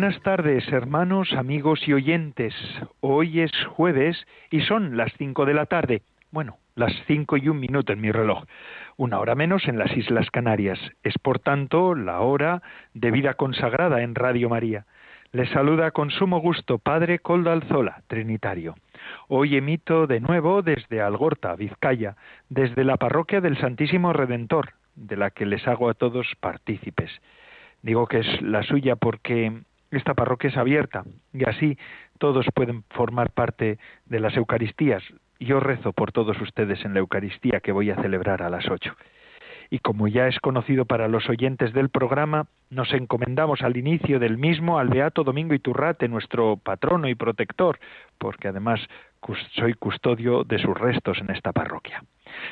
Buenas tardes, hermanos, amigos y oyentes. Hoy es jueves y son las cinco de la tarde. Bueno, las cinco y un minuto en mi reloj. Una hora menos en las Islas Canarias. Es por tanto la hora de vida consagrada en Radio María. Les saluda con sumo gusto Padre Coldo Alzola, Trinitario. Hoy emito de nuevo desde Algorta, Vizcaya, desde la parroquia del Santísimo Redentor, de la que les hago a todos partícipes. Digo que es la suya porque esta parroquia es abierta y así todos pueden formar parte de las Eucaristías. Yo rezo por todos ustedes en la Eucaristía que voy a celebrar a las ocho. Y como ya es conocido para los oyentes del programa, nos encomendamos al inicio del mismo al Beato Domingo Iturrate, nuestro patrono y protector, porque además soy custodio de sus restos en esta parroquia.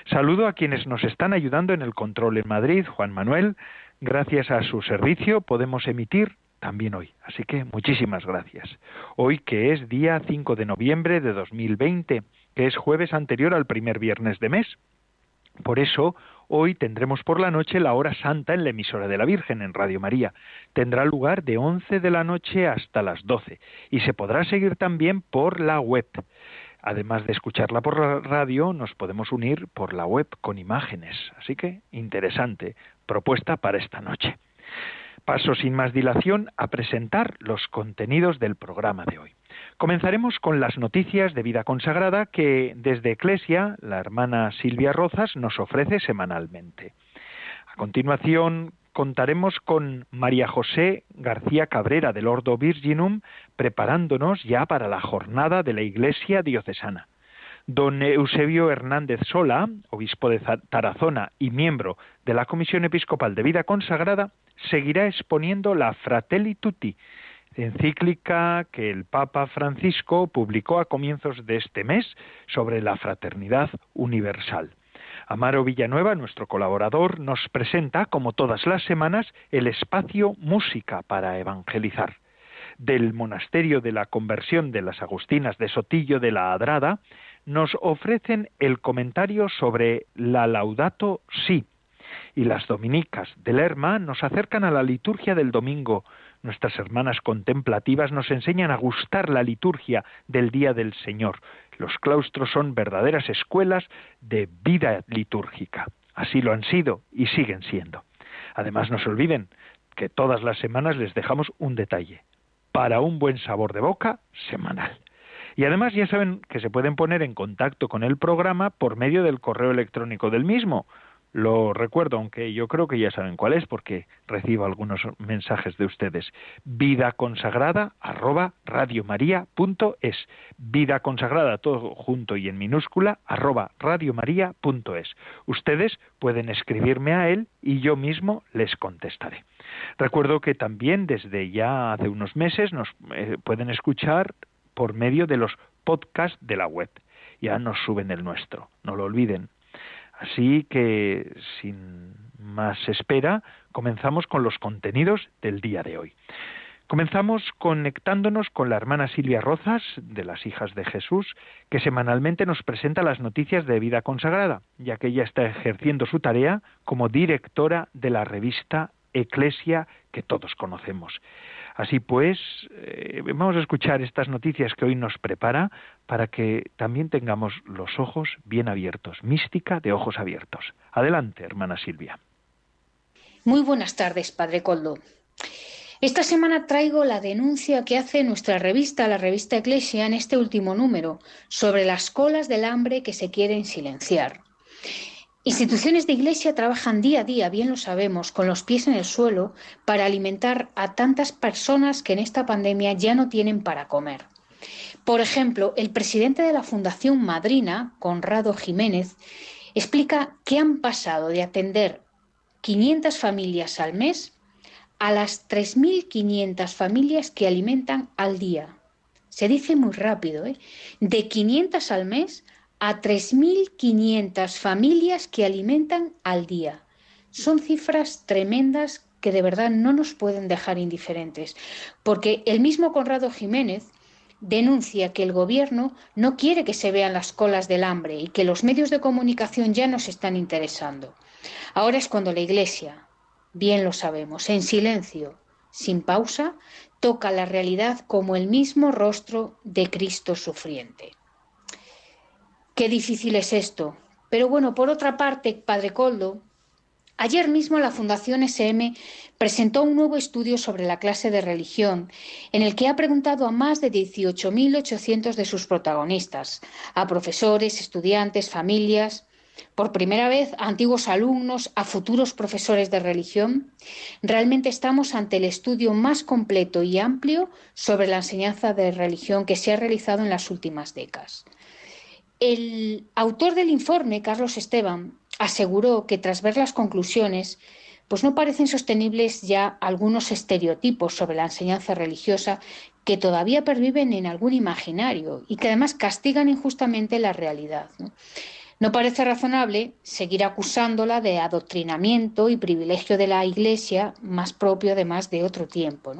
Saludo a quienes nos están ayudando en el control en Madrid, Juan Manuel. Gracias a su servicio podemos emitir también hoy. Así que muchísimas gracias. Hoy que es día 5 de noviembre de 2020, que es jueves anterior al primer viernes de mes. Por eso, hoy tendremos por la noche la hora santa en la emisora de la Virgen en Radio María. Tendrá lugar de 11 de la noche hasta las 12 y se podrá seguir también por la web. Además de escucharla por la radio, nos podemos unir por la web con imágenes. Así que interesante propuesta para esta noche. Paso sin más dilación a presentar los contenidos del programa de hoy. Comenzaremos con las noticias de vida consagrada que desde Eclesia la hermana Silvia Rozas nos ofrece semanalmente. A continuación contaremos con María José García Cabrera del Ordo Virginum preparándonos ya para la jornada de la Iglesia diocesana. Don Eusebio Hernández Sola, obispo de Tarazona y miembro de la Comisión Episcopal de Vida Consagrada, seguirá exponiendo la Fratelli Tutti, encíclica que el Papa Francisco publicó a comienzos de este mes sobre la fraternidad universal. Amaro Villanueva, nuestro colaborador, nos presenta, como todas las semanas, el espacio Música para Evangelizar. Del Monasterio de la Conversión de las Agustinas de Sotillo de la Adrada, nos ofrecen el comentario sobre la Laudato Si, y las dominicas de Lerma nos acercan a la liturgia del domingo. Nuestras hermanas contemplativas nos enseñan a gustar la liturgia del Día del Señor. Los claustros son verdaderas escuelas de vida litúrgica. Así lo han sido y siguen siendo. Además, no se olviden que todas las semanas les dejamos un detalle para un buen sabor de boca semanal. Y además ya saben que se pueden poner en contacto con el programa por medio del correo electrónico del mismo, lo recuerdo, aunque yo creo que ya saben cuál es, porque recibo algunos mensajes de ustedes. Vida consagrada arroba radiomaria.es. Vida consagrada, todo junto y en minúscula, arroba radiomaria.es. Ustedes pueden escribirme a él y yo mismo les contestaré. Recuerdo que también desde ya hace unos meses nos eh, pueden escuchar por medio de los podcasts de la web. Ya nos suben el nuestro, no lo olviden Así que, sin más espera, comenzamos con los contenidos del día de hoy. Comenzamos conectándonos con la hermana Silvia Rozas, de las Hijas de Jesús, que semanalmente nos presenta las noticias de vida consagrada, ya que ella está ejerciendo su tarea como directora de la revista Eclesia que todos conocemos. Así pues, eh, vamos a escuchar estas noticias que hoy nos prepara para que también tengamos los ojos bien abiertos, mística de ojos abiertos. Adelante, hermana Silvia. Muy buenas tardes, Padre Coldo. Esta semana traigo la denuncia que hace nuestra revista, la revista Eclesia, en este último número, sobre las colas del hambre que se quieren silenciar. Instituciones de Iglesia trabajan día a día, bien lo sabemos, con los pies en el suelo para alimentar a tantas personas que en esta pandemia ya no tienen para comer. Por ejemplo, el presidente de la Fundación Madrina, Conrado Jiménez, explica que han pasado de atender 500 familias al mes a las 3.500 familias que alimentan al día. se dice muy rápido, ¿eh? de 500 al mes a 3.500 familias que alimentan al día. Son cifras tremendas que de verdad no nos pueden dejar indiferentes, porque el mismo Conrado Jiménez denuncia que el gobierno no quiere que se vean las colas del hambre y que los medios de comunicación ya nos están interesando. Ahora es cuando la Iglesia, bien lo sabemos, en silencio, sin pausa, toca la realidad como el mismo rostro de Cristo sufriente. Qué difícil es esto. Pero bueno, por otra parte, Padre Coldo, Ayer mismo la Fundación SM presentó un nuevo estudio sobre la clase de religión, en el que ha preguntado a más de 18.800 de sus protagonistas, a profesores, estudiantes, familias, por primera vez a antiguos alumnos, a futuros profesores de religión. Realmente estamos ante el estudio más completo y amplio sobre la enseñanza de religión que se ha realizado en las últimas décadas. El autor del informe, Carlos Esteban, aseguró que tras ver las conclusiones, pues no parecen sostenibles ya algunos estereotipos sobre la enseñanza religiosa que todavía perviven en algún imaginario y que además castigan injustamente la realidad. ¿no? parece razonable seguir acusándola de adoctrinamiento y privilegio de la Iglesia, más propio además de otro tiempo.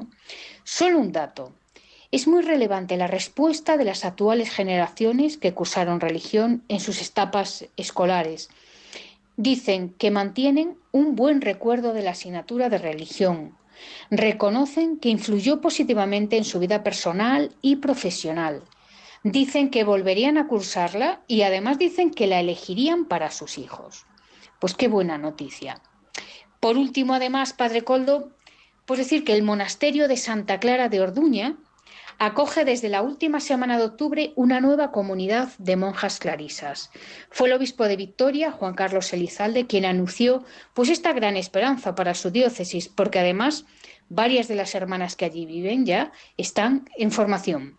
Solo un dato. Es muy relevante la respuesta de las actuales generaciones que cursaron religión en sus etapas escolares Dicen que mantienen un buen recuerdo de la asignatura de religión. Reconocen que influyó positivamente en su vida personal y profesional. Dicen que volverían a cursarla y además dicen que la elegirían para sus hijos. Pues qué buena noticia. Por último, además, Padre Coldo, pues decir que el monasterio de Santa Clara de Orduña acoge desde la última semana de octubre una nueva comunidad de monjas clarisas. Fue el obispo de Victoria, Juan Carlos Elizalde, quien anunció pues esta gran esperanza para su diócesis, porque además varias de las hermanas que allí viven ya están en formación.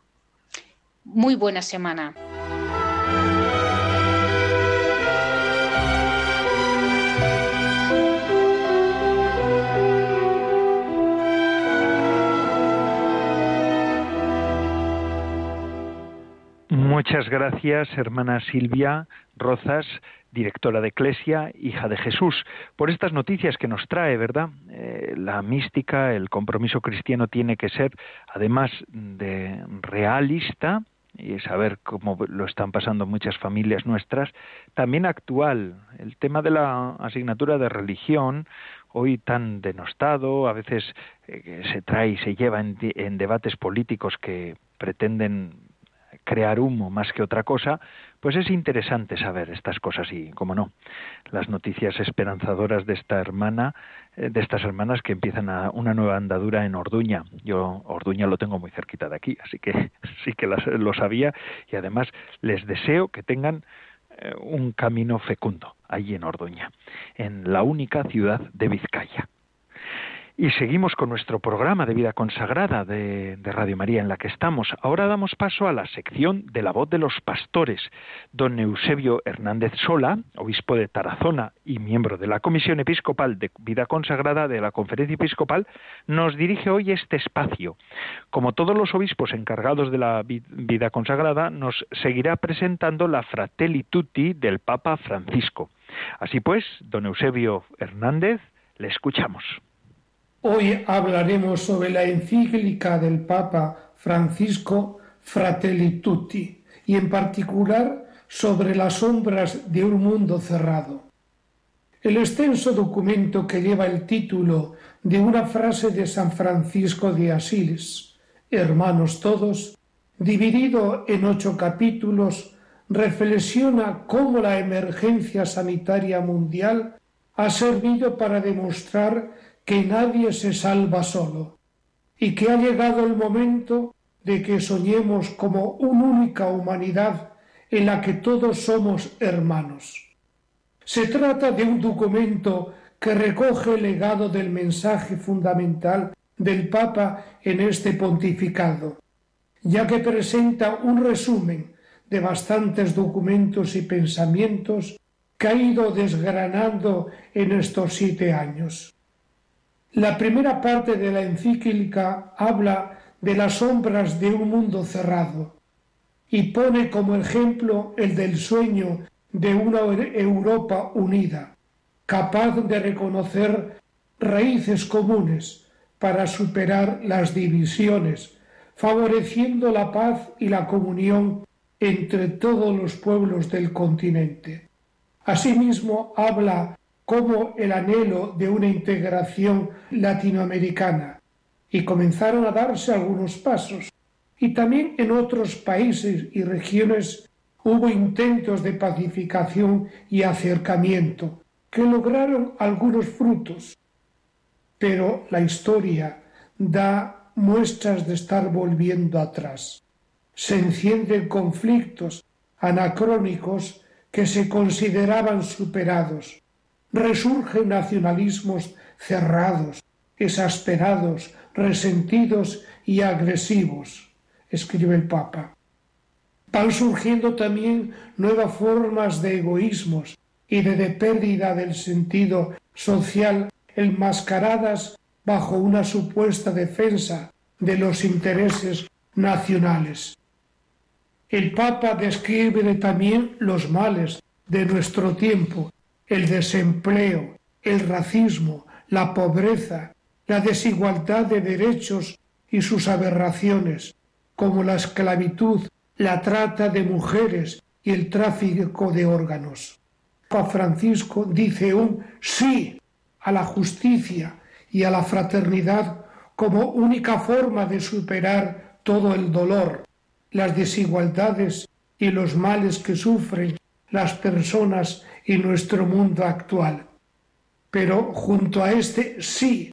Muy buena semana. Muchas gracias, hermana Silvia Rozas, directora de Eclesia, hija de Jesús, por estas noticias que nos trae, ¿verdad? Eh, la mística, el compromiso cristiano tiene que ser, además de realista, y saber cómo lo están pasando muchas familias nuestras, también actual. El tema de la asignatura de religión, hoy tan denostado, a veces eh, se trae y se lleva en debates políticos que pretenden crear humo más que otra cosa, pues es interesante saber estas cosas y, como no, las noticias esperanzadoras de esta hermana, eh, de estas hermanas que empiezan a una nueva andadura en Orduña. Yo Orduña lo tengo muy cerquita de aquí, así que sí que lo sabía y además les deseo que tengan eh, un camino fecundo allí en Orduña, en la única ciudad de Vizcaya. Y seguimos con nuestro programa de vida consagrada de, Radio María en la que estamos. Ahora damos paso a la sección de la voz de los pastores. Don Eusebio Hernández Sola, obispo de Tarazona y miembro de la Comisión Episcopal de Vida Consagrada de la Conferencia Episcopal, nos dirige hoy este espacio. Como todos los obispos encargados de la vida consagrada, nos seguirá presentando la Fratelli Tutti del Papa Francisco. Así pues, don Eusebio Hernández, le escuchamos. Hoy hablaremos sobre la encíclica del Papa Francisco Fratelli Tutti y en particular sobre las sombras de un mundo cerrado. El extenso documento que lleva el título de una frase de San Francisco de Asís, Hermanos todos, dividido en ocho capítulos, reflexiona cómo la emergencia sanitaria mundial ha servido para demostrar que nadie se salva solo y que ha llegado el momento de que soñemos como una única humanidad en la que todos somos hermanos. Se trata de un documento que recoge el legado del mensaje fundamental del Papa en este pontificado, ya que presenta un resumen de bastantes documentos y pensamientos que ha ido desgranando en estos siete años. La primera parte de la encíclica habla de las sombras de un mundo cerrado y pone como ejemplo el del sueño de una Europa unida, capaz de reconocer raíces comunes para superar las divisiones, favoreciendo la paz y la comunión entre todos los pueblos del continente. Asimismo, habla como el anhelo de una integración latinoamericana y comenzaron a darse algunos pasos. Y también en otros países y regiones hubo intentos de pacificación y acercamiento que lograron algunos frutos. Pero la historia da muestras de estar volviendo atrás. Se encienden conflictos anacrónicos que se consideraban superados. Resurgen nacionalismos cerrados, exasperados, resentidos y agresivos, escribe el Papa. Van surgiendo también nuevas formas de egoísmos y de, pérdida del sentido social enmascaradas bajo una supuesta defensa de los intereses nacionales. El Papa describe también los males de nuestro tiempo, el desempleo, el racismo, la pobreza, la desigualdad de derechos y sus aberraciones, como la esclavitud, la trata de mujeres y el tráfico de órganos. Papa Francisco dice un sí a la justicia y a la fraternidad como única forma de superar todo el dolor, las desigualdades y los males que sufren las personas y nuestro mundo actual. Pero junto a este sí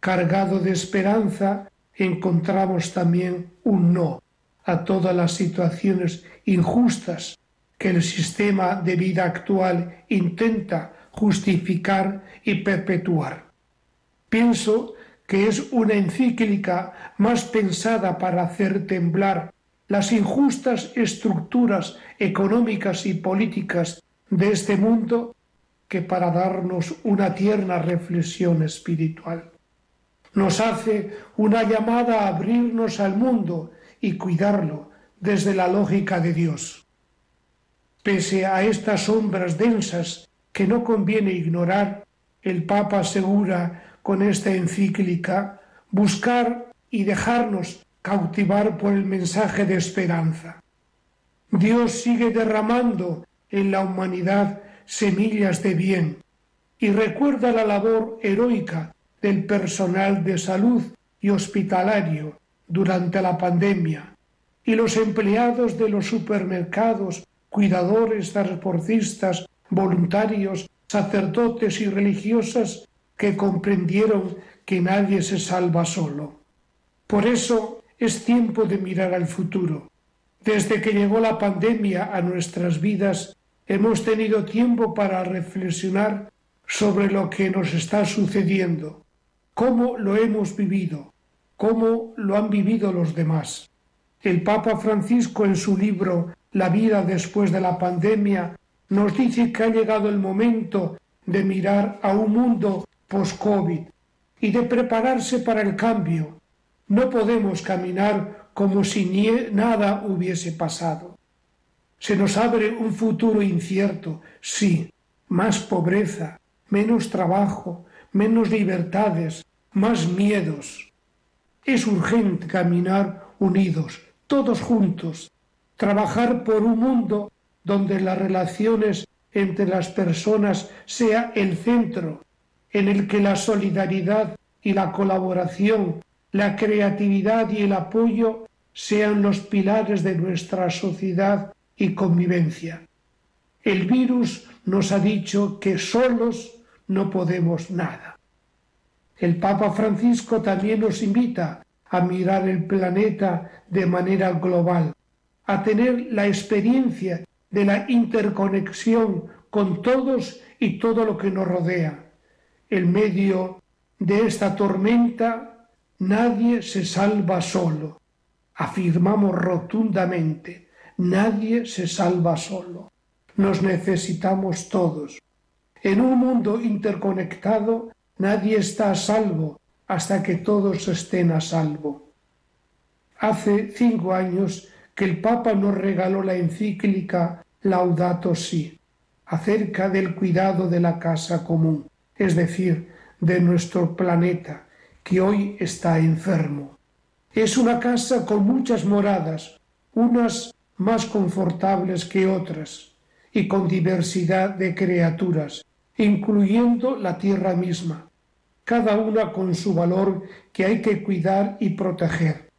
cargado de esperanza, encontramos también un no a todas las situaciones injustas que el sistema de vida actual intenta justificar y perpetuar. Pienso que es una encíclica más pensada para hacer temblar las injustas estructuras económicas y políticas de este mundo que para darnos una tierna reflexión espiritual. Nos hace una llamada a abrirnos al mundo y cuidarlo desde la lógica de Dios. Pese a estas sombras densas que no conviene ignorar, el Papa asegura con esta encíclica buscar y dejarnos cautivar por el mensaje de esperanza. Dios sigue derramando en la humanidad semillas de bien y recuerda la labor heroica del personal de salud y hospitalario durante la pandemia y los empleados de los supermercados, cuidadores, transportistas, voluntarios, sacerdotes y religiosas que comprendieron que nadie se salva solo. Por eso es tiempo de mirar al futuro. Desde que llegó la pandemia a nuestras vidas, hemos tenido tiempo para reflexionar sobre lo que nos está sucediendo, cómo lo hemos vivido, cómo lo han vivido los demás. El Papa Francisco en su libro La vida después de la pandemia nos dice que ha llegado el momento de mirar a un mundo post-COVID y de prepararse para el cambio, no podemos caminar como si nada hubiese pasado. Se nos abre un futuro incierto, sí, más pobreza, menos trabajo, menos libertades, más miedos. Es urgente caminar unidos, todos juntos, trabajar por un mundo donde las relaciones entre las personas sea el centro, en el que la solidaridad y la colaboración la creatividad y el apoyo sean los pilares de nuestra sociedad y convivencia. El virus nos ha dicho que solos no podemos nada. El Papa Francisco también nos invita a mirar el planeta de manera global, a tener la experiencia de la interconexión con todos y todo lo que nos rodea. En medio de esta tormenta Nadie se salva solo. Afirmamos rotundamente, nadie se salva solo. Nos necesitamos todos. En un mundo interconectado, nadie está a salvo hasta que todos estén a salvo. Hace cinco años que el Papa nos regaló la encíclica Laudato Si, acerca del cuidado de la casa común, es decir, de nuestro planeta, que hoy está enfermo. Es una casa con muchas moradas, unas más confortables que otras, y con diversidad de criaturas, incluyendo la tierra misma, cada una con su valor que hay que cuidar y proteger.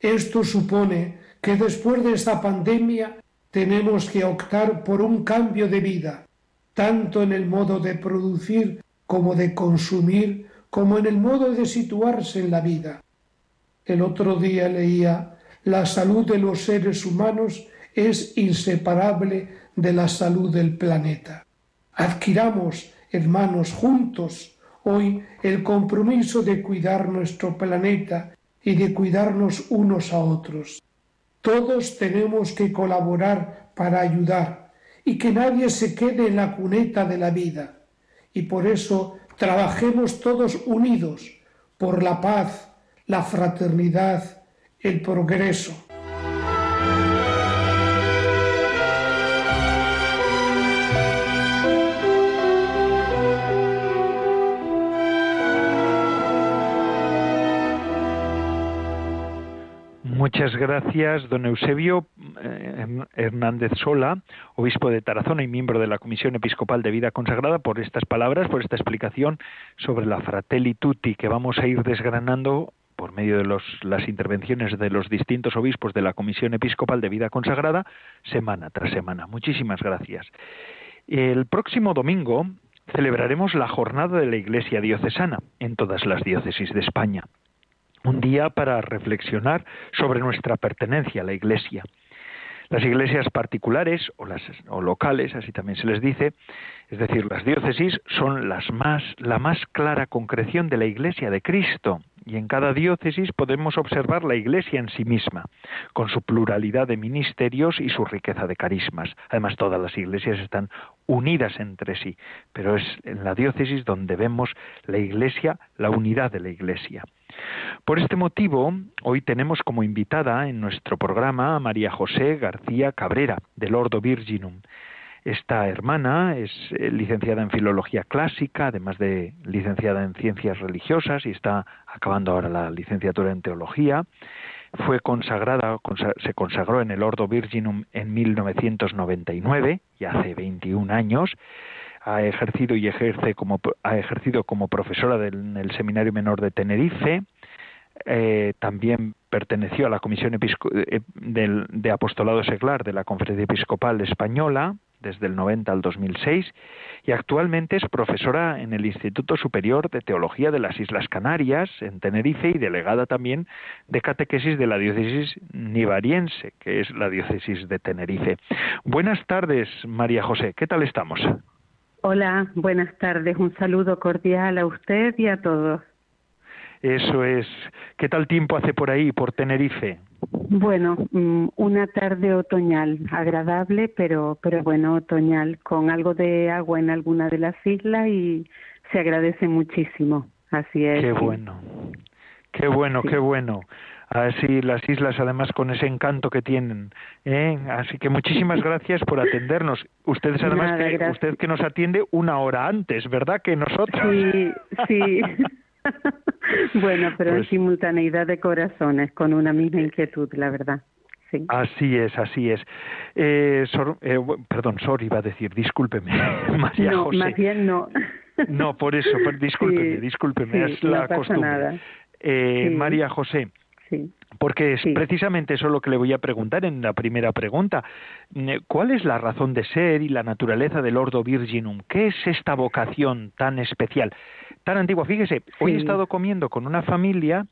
Esto supone que después de esta pandemia tenemos que optar por un cambio de vida, tanto en el modo de producir como de consumir, como en el modo de situarse en la vida. El otro día leía, la salud de los seres humanos es inseparable de la salud del planeta. Adquiramos, hermanos, juntos hoy el compromiso de cuidar nuestro planeta y de cuidarnos unos a otros. Todos tenemos que colaborar para ayudar y que nadie se quede en la cuneta de la vida. Y por eso trabajemos todos unidos por la paz, la fraternidad, el progreso. Muchas gracias, don Eusebio eh, Hernández Sola, obispo de Tarazona y miembro de la Comisión Episcopal de Vida Consagrada, por estas palabras, por esta explicación sobre la Fratelli Tutti que vamos a ir desgranando por medio de las intervenciones de los distintos obispos de la Comisión Episcopal de Vida Consagrada, semana tras semana. Muchísimas gracias. El próximo domingo celebraremos la jornada de la Iglesia diocesana en todas las diócesis de España un día para reflexionar sobre nuestra pertenencia a la Iglesia. Las iglesias particulares o, o locales, así también se les dice, es decir, las diócesis, son las más, la más clara concreción de la Iglesia de Cristo. Y en cada diócesis podemos observar la Iglesia en sí misma, con su pluralidad de ministerios y su riqueza de carismas. Además, todas las iglesias están unidas entre sí, pero es en la diócesis donde vemos la Iglesia, la unidad de la Iglesia. Por este motivo, hoy tenemos como invitada en nuestro programa a María José García Cabrera, del Ordo Virginum. Esta hermana es eh, licenciada en Filología Clásica, además de licenciada en Ciencias Religiosas y está acabando ahora la licenciatura en Teología. Fue consagrada, se consagró en el Ordo Virginum en 1999, y hace 21 años ha ejercido y ejerce como ha ejercido como profesora del, en el Seminario Menor de Tenerife. Eh, también perteneció a la Comisión eh, de Apostolado Seglar de la Conferencia Episcopal Española desde el 90 al 2006 y actualmente es profesora en el Instituto Superior de Teología de las Islas Canarias en Tenerife y delegada también de catequesis de la diócesis nivariense, que es la diócesis de Tenerife. Buenas tardes, María José, ¿qué tal estamos? Hola, buenas tardes. Un saludo cordial a usted y a todos. Eso es. ¿Qué tal tiempo hace por ahí, por Tenerife? Bueno, mm, una tarde otoñal, agradable, pero, pero bueno, otoñal, con algo de agua en alguna de las islas y se agradece muchísimo. Así es. Qué bueno, qué bueno, qué bueno así las islas además con ese encanto que tienen ¿eh? así que muchísimas gracias por atendernos ustedes además que usted que nos atiende una hora antes verdad que nosotros sí sí bueno pero en pues simultaneidad de corazones con una misma inquietud la verdad Sí. Así es, así es. Eh, eh, perdón, Sor iba a decir, discúlpeme, María no, Más bien no. No, por eso, discúlpeme, discúlpeme, es la costumbre. Eh, María José, porque es precisamente eso lo que le voy a preguntar en la primera pregunta. Eh, ¿Cuál es la razón de ser y la naturaleza del Ordo Virginum? ¿Qué es esta vocación tan especial, tan antigua? Fíjese, hoy he estado comiendo con una familia,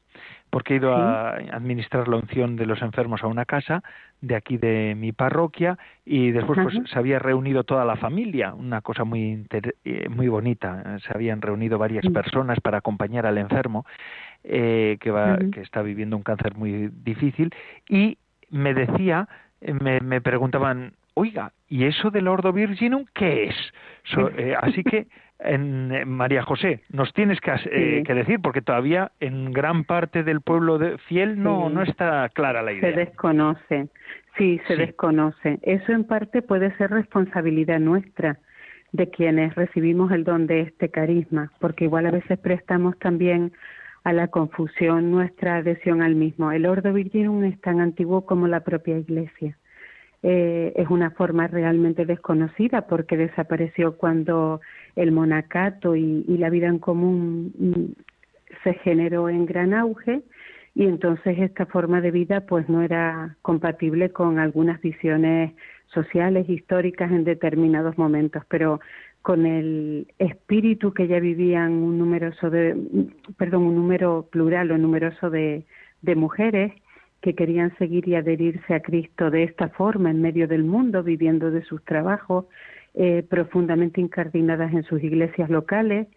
porque he ido a administrar la unción de los enfermos a una casa de aquí de mi parroquia y después pues se había reunido toda la familia, una cosa muy eh, muy bonita. Se habían reunido varias personas para acompañar al enfermo eh, que, va, que está viviendo un cáncer muy difícil y me decía, me, me preguntaban, oiga, ¿y eso del Ordo Virginum qué es? Eh, así que, en, María José, nos tienes que, que, decir, porque todavía en gran parte del pueblo de, fiel no, no está clara la idea. Se desconoce, sí, se desconoce. Eso en parte puede ser responsabilidad nuestra de quienes recibimos el don de este carisma, porque igual a veces prestamos también a la confusión nuestra adhesión al mismo. El Ordo Virginum es tan antiguo como la propia Iglesia. Eh, es una forma realmente desconocida porque desapareció cuando el monacato y, la vida en común mm, se generó en gran auge y entonces esta forma de vida pues no era compatible con algunas visiones sociales, históricas en determinados momentos, pero con el espíritu que ya vivían un numeroso de, perdón, un número plural o numeroso de, de mujeres que querían seguir y adherirse a Cristo de esta forma en medio del mundo, viviendo de sus trabajos, eh, profundamente incardinadas en sus iglesias locales,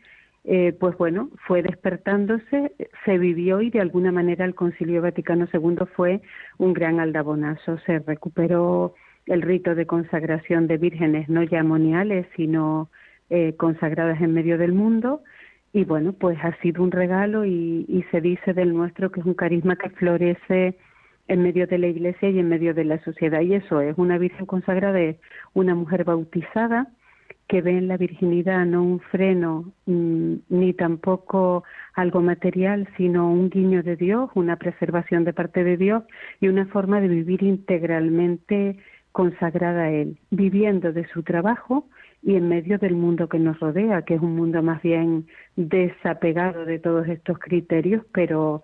eh, pues bueno, fue despertándose, se vivió y de alguna manera el Concilio Vaticano II fue un gran aldabonazo, se recuperó el rito de consagración de vírgenes no ya moniales, sino eh, consagradas en medio del mundo. Y bueno, pues ha sido un regalo y, y se dice del nuestro que es un carisma que florece en medio de la iglesia y en medio de la sociedad. Y eso es una virgen consagrada, es una mujer bautizada que ve en la virginidad no un freno mm, ni tampoco algo material, sino un guiño de Dios, una preservación de parte de Dios y una forma de vivir integralmente consagrada a Él, viviendo de su trabajo y en medio del mundo que nos rodea, que es un mundo más bien desapegado de todos estos criterios, pero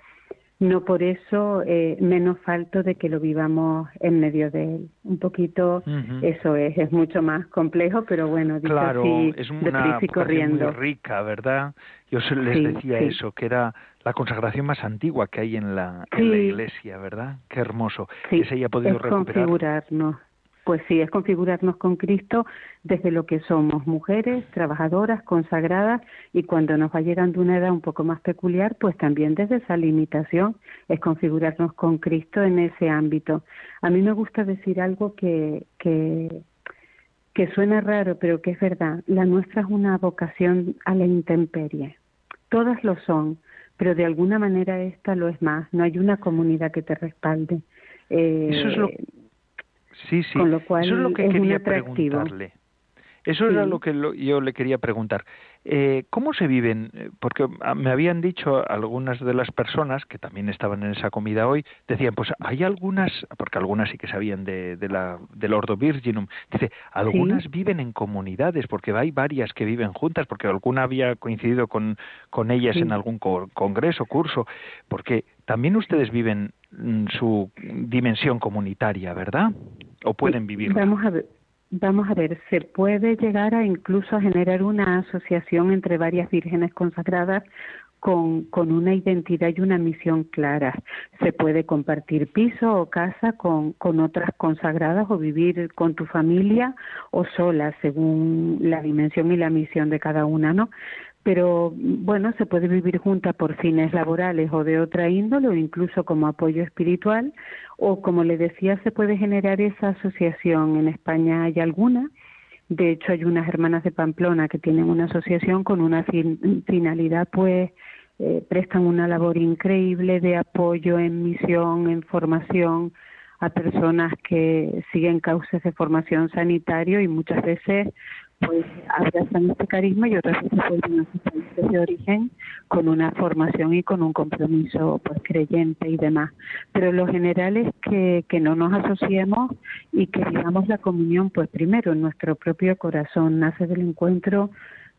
no por eso eh, menos falto de que lo vivamos en medio de él. Un poquito eso es, es mucho más complejo, pero bueno, dicho claro, es una corriendo. muy rica, ¿verdad? Yo les decía eso, que era la consagración más antigua que hay en la, en la iglesia, ¿verdad? Qué hermoso que se haya podido es recuperar. configurarnos pues sí, es configurarnos con Cristo desde lo que somos, mujeres, trabajadoras, consagradas, y cuando nos va llegando una edad un poco más peculiar, pues también desde esa limitación es configurarnos con Cristo en ese ámbito. A mí me gusta decir algo que, que, que suena raro, pero que es verdad. La nuestra es una vocación a la intemperie. Todas lo son, pero de alguna manera esta lo es más. No hay una comunidad que te respalde. Eh, Eso es lo Sí, sí. Con lo cual Eso es lo que quería preguntarle. Eso era lo que yo le quería preguntar. Eh, ¿Cómo se viven? Eh, porque ah, me habían dicho algunas de las personas que también estaban en esa comida hoy, decían, pues hay algunas, porque algunas sí que sabían de, de la, del Ordo Virginum, dice, algunas viven en comunidades, porque hay varias que viven juntas, porque alguna había coincidido con, con ellas en algún congreso, curso, porque también ustedes viven mm, su dimensión comunitaria, ¿verdad? ¿O pueden vivir? Vamos a ver Vamos a ver, se puede llegar a incluso a generar una asociación entre varias vírgenes consagradas con, con, una identidad y una misión clara. Se puede compartir piso o casa con, con otras consagradas o vivir con tu familia o sola, según la dimensión y la misión de cada una, ¿no? Pero bueno, se puede vivir junta por fines laborales o de otra índole o incluso como apoyo espiritual o como le decía, se puede generar esa asociación. En España hay alguna, de hecho hay unas hermanas de Pamplona que tienen una asociación con una finalidad pues eh, prestan una labor increíble de apoyo en misión, en formación a personas que siguen cauces de formación sanitario y muchas veces pues abrazan este carisma y otras veces vuelven a sus países de origen con una formación y con un compromiso pues creyente y demás. Pero lo general es que, que no nos asociemos y que vivamos la comunión pues primero en nuestro propio corazón, nace del encuentro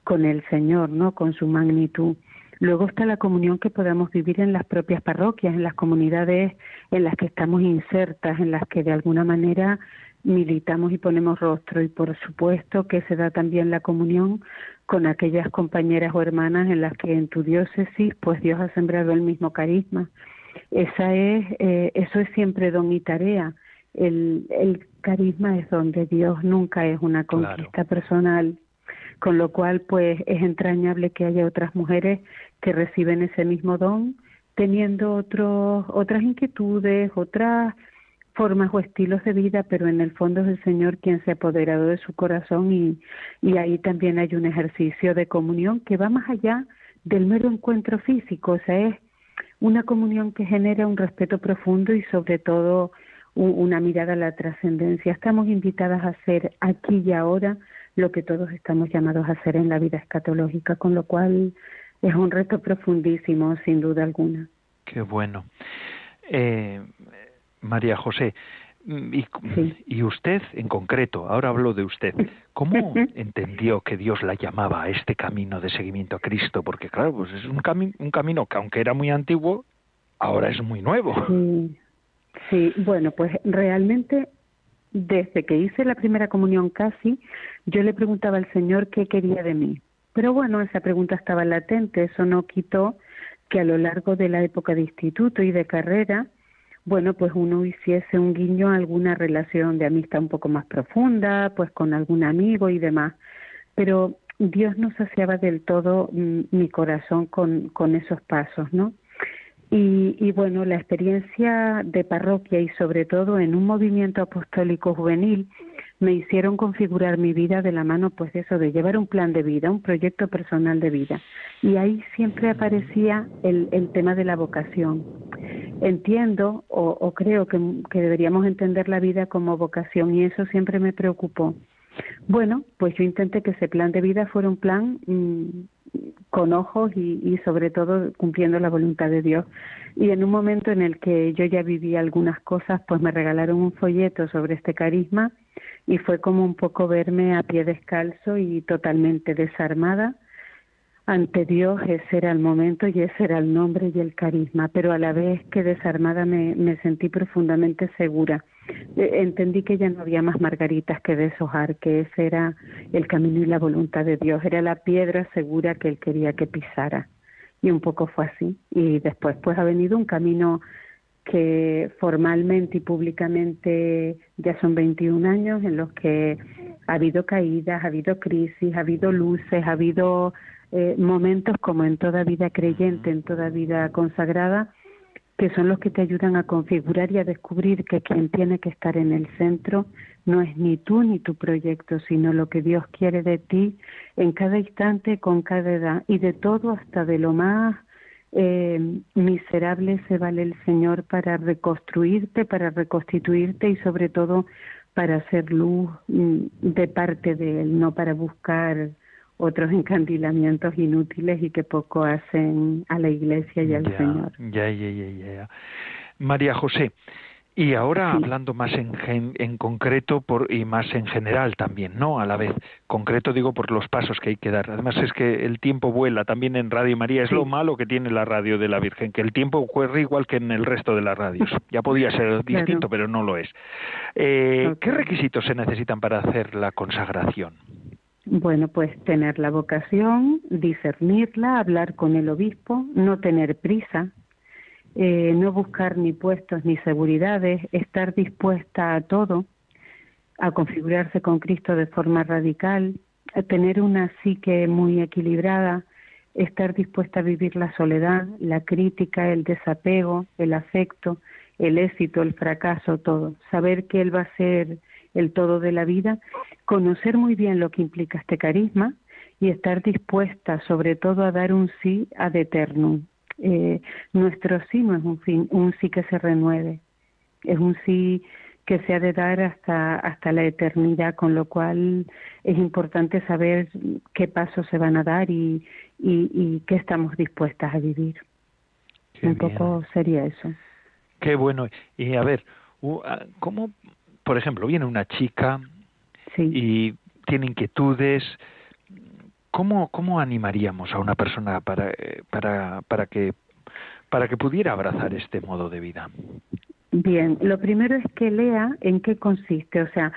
con el Señor, ¿no? con su magnitud. Luego está la comunión que podamos vivir en las propias parroquias, en las comunidades en las que estamos insertas, en las que de alguna manera militamos y ponemos rostro y por supuesto que se da también la comunión con aquellas compañeras o hermanas en las que en tu diócesis pues Dios ha sembrado el mismo carisma. Esa es, eh, eso es siempre don y tarea. El, el carisma es don de Dios, nunca es una conquista personal, con lo cual pues es entrañable que haya otras mujeres que reciben ese mismo don teniendo otros, otras inquietudes, otras formas o estilos de vida, pero en el fondo es el Señor quien se ha apoderado de su corazón y, y ahí también hay un ejercicio de comunión que va más allá del mero encuentro físico, o sea, es una comunión que genera un respeto profundo y sobre todo una mirada a la trascendencia. Estamos invitadas a hacer aquí y ahora lo que todos estamos llamados a hacer en la vida escatológica, con lo cual es un reto profundísimo, sin duda alguna. Qué bueno. Eh, María José, y, y, usted en concreto, ahora hablo de usted, ¿cómo entendió que Dios la llamaba a este camino de seguimiento a Cristo? Porque claro, pues es un, un camino que aunque era muy antiguo, ahora es muy nuevo. Sí. sí, bueno, pues realmente desde que hice la primera comunión casi, yo le preguntaba al Señor qué quería de mí. Pero bueno, esa pregunta estaba latente, eso no quitó que a lo largo de la época de instituto y de carrera, bueno, pues uno hiciese un guiño a alguna relación de amistad un poco más profunda, pues con algún amigo y demás. Pero Dios no saciaba del todo mm, mi corazón con, con esos pasos, ¿no? Y, y, bueno, la experiencia de parroquia y sobre todo en un movimiento apostólico juvenil me hicieron configurar mi vida de la mano, pues eso, de llevar un plan de vida, un proyecto personal de vida. Y ahí siempre aparecía el, el tema de la vocación. Entiendo o, o creo que, deberíamos entender la vida como vocación y eso siempre me preocupó. Bueno, pues yo intenté que ese plan de vida fuera un plan mm, con ojos y, y, sobre todo cumpliendo la voluntad de Dios. Y en un momento en el que yo ya vivía algunas cosas, pues me regalaron un folleto sobre este carisma y fue como un poco verme a pie descalzo y totalmente desarmada ante Dios, ese era el momento y ese era el nombre y el carisma, pero a la vez que desarmada me, me sentí profundamente segura. Eh, entendí que ya no había más margaritas que deshojar, que ese era el camino y la voluntad de Dios, era la piedra segura que Él quería que pisara. Y un poco fue así. Y después pues ha venido un camino que formalmente y públicamente ya son 21 años en los que ha habido caídas, ha habido crisis, ha habido luces, ha habido eh, momentos como en toda vida creyente, en toda vida consagrada, que son los que te ayudan a configurar y a descubrir que quien tiene que estar en el centro no es ni tú ni tu proyecto, sino lo que Dios quiere de ti en cada instante, con cada edad y de todo hasta de lo más eh, miserable se vale el Señor para reconstruirte, para reconstituirte y sobre todo para hacer luz mm, de parte de Él, no para buscar otros encandilamientos inútiles y que poco hacen a la Iglesia y al Señor. Ya, ya, ya, ya. María José, y ahora hablando más en, en concreto por, y más en general también, ¿no? A la vez, concreto digo por los pasos que hay que dar. Además es que el tiempo vuela también en Radio María, es lo malo que tiene la radio de la Virgen, que el tiempo corre igual que en el resto de las radios. Ya podía ser distinto, pero no lo es. Eh, ¿Qué requisitos se necesitan para hacer la consagración? Bueno, pues tener la vocación, discernirla, hablar con el obispo, no tener prisa, eh, no buscar ni puestos ni seguridades, estar dispuesta a todo, a configurarse con Cristo de forma radical, a tener una psique muy equilibrada, estar dispuesta a vivir la soledad, la crítica, el desapego, el afecto, el éxito, el fracaso, todo. Saber que Él va a ser el todo de la vida, conocer muy bien lo que implica este carisma y estar dispuesta sobre todo a dar un sí ad eternum, eh, nuestro sí no es un, fin, un sí que se renueve, es un sí que se ha de dar hasta, hasta la eternidad, con lo cual es importante saber qué pasos se van a dar y, y, y qué estamos dispuestas a vivir. un poco sería eso. Qué bueno. Y a ver, ¿cómo, por ejemplo, viene una chica y tiene inquietudes, ¿Cómo, ¿Cómo animaríamos a una persona para, eh, para, para, que, para que pudiera abrazar este modo de vida? Bien, lo primero es que lea en qué consiste, o sea,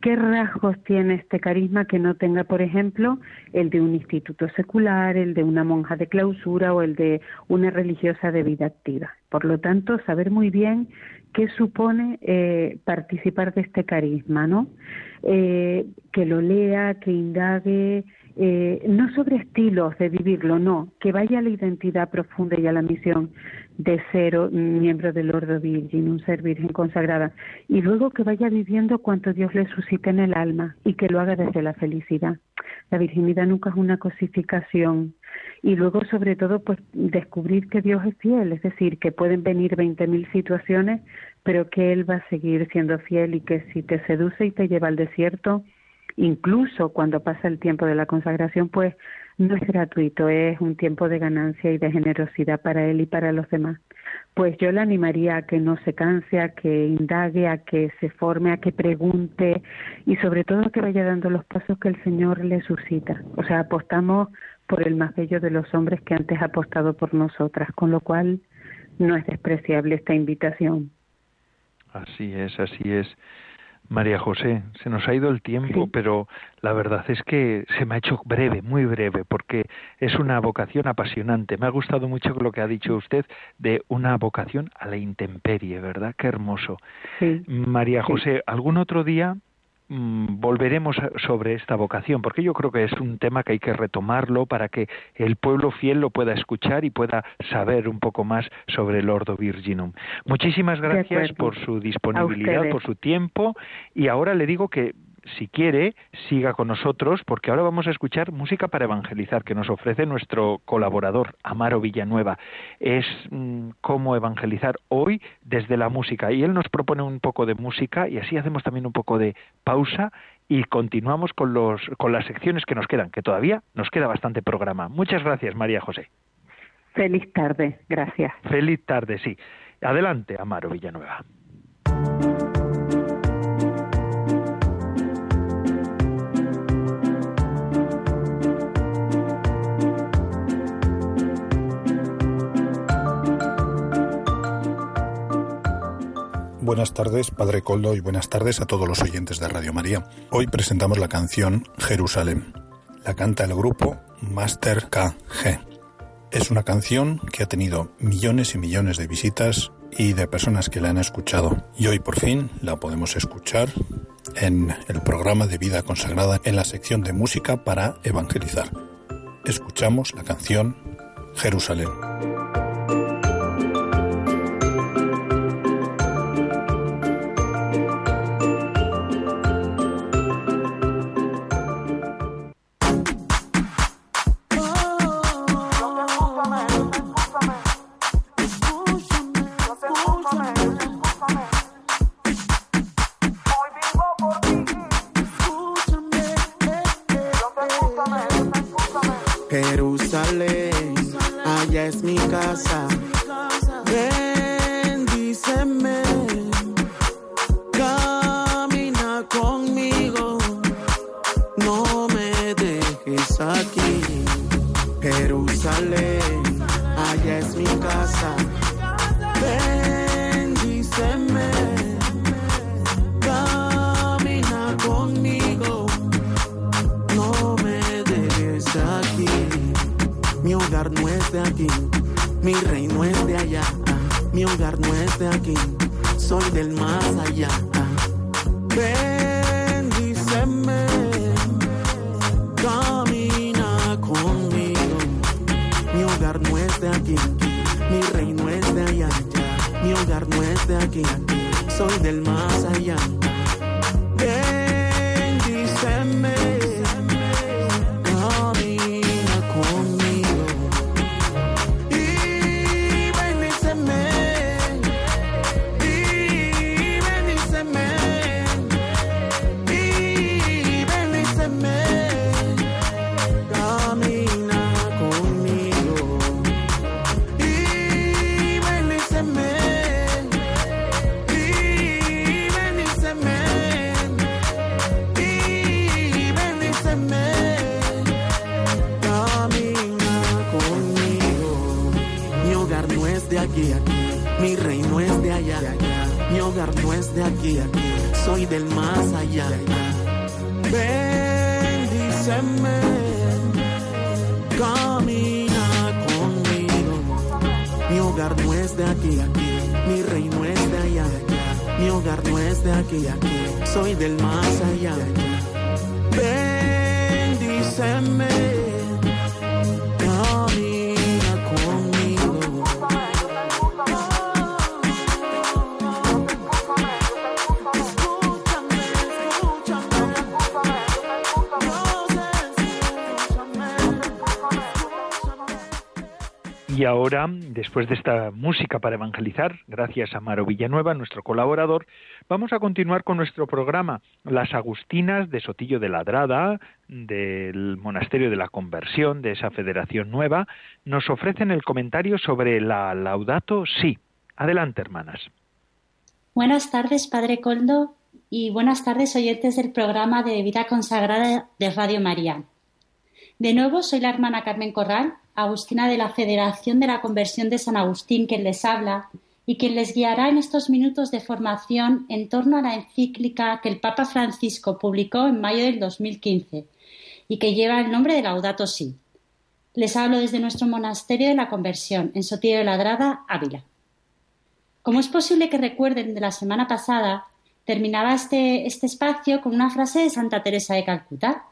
qué rasgos tiene este carisma que no tenga, por ejemplo, el de un instituto secular, el de una monja de clausura o el de una religiosa de vida activa. Por lo tanto, saber muy bien qué supone eh, participar de este carisma, ¿no? Eh, que lo lea, que indague, eh, no sobre estilos de vivirlo, no, que vaya a la identidad profunda y a la misión. de ser miembro del Ordo Virgin, un ser virgen consagrada, y luego que vaya viviendo cuanto Dios le suscita en el alma y que lo haga desde la felicidad. La virginidad nunca es una cosificación. Y luego, sobre todo, pues descubrir que Dios es fiel, es decir, que pueden venir 20.000 situaciones, pero que Él va a seguir siendo fiel y que si te seduce y te lleva al desierto, incluso cuando pasa el tiempo de la consagración, pues no es gratuito, es un tiempo de ganancia y de generosidad para él y para los demás. Pues yo le animaría a que no se canse, a que indague, a que se forme, a que pregunte y sobre todo que vaya dando los pasos que el Señor le suscita. O sea, apostamos por el más bello de los hombres que antes ha apostado por nosotras, con lo cual no es despreciable esta invitación. Así es, así es. María José, se nos ha ido el tiempo, pero la verdad es que se me ha hecho breve, muy breve, porque es una vocación apasionante. Me ha gustado mucho lo que ha dicho usted de una vocación a la intemperie, ¿verdad? Qué hermoso. María José, ¿algún otro día volveremos sobre esta vocación, porque yo creo que es un tema que hay que retomarlo para que el pueblo fiel lo pueda escuchar y pueda saber un poco más sobre el Ordo Virginum. Muchísimas gracias por su disponibilidad, por su tiempo, y ahora le digo que si quiere, siga con nosotros, porque ahora vamos a escuchar música para evangelizar que nos ofrece nuestro colaborador, Amaro Villanueva. Es mm, cómo evangelizar hoy desde la música. Y él nos propone un poco de música y así hacemos también un poco de pausa y continuamos con, los, con las secciones que nos quedan, que todavía nos queda bastante programa. Muchas gracias, María José. Feliz tarde, gracias. Feliz tarde, sí. Adelante, Amaro Villanueva. Buenas tardes, Padre Coldo, y buenas tardes a todos los oyentes de Radio María. Hoy presentamos la canción Jerusalén. La canta el grupo Master KG. Es una canción que ha tenido millones y millones de visitas y de personas que la han escuchado. Y hoy por fin la podemos escuchar en el programa de vida consagrada en la sección de música para evangelizar. Escuchamos la canción Jerusalén. de aquí, aquí. Mi reino es de allá. Mi hogar no es de aquí, aquí. Soy del más allá. Bendíceme. Camina conmigo. Mi hogar no es de aquí, aquí. Mi reino es de allá. Mi hogar no es de aquí, aquí. Soy del más allá. Bendíceme. Y ahora, después de esta música para evangelizar, gracias a Maro Villanueva, nuestro colaborador, vamos a continuar con nuestro programa. Las Agustinas de Sotillo de Ladrada, del Monasterio de la Conversión, de esa federación nueva, nos ofrecen el comentario sobre la Laudato Si. Adelante, hermanas. Buenas tardes, Padre Coldo, y buenas tardes, oyentes del programa de Vida Consagrada de Radio María. De nuevo, soy la hermana Carmen Corral Agustina de la Federación de la Conversión de San Agustín, quien les habla y quien les guiará en estos minutos de formación en torno a la encíclica que el Papa Francisco publicó en mayo del 2015 y que lleva el nombre de Laudato Si. Les hablo desde nuestro monasterio de la Conversión, en Sotillo de Ladrada, Ávila. Como es posible que recuerden de la semana pasada, terminaba este, este espacio con una frase de Santa Teresa de Calcuta,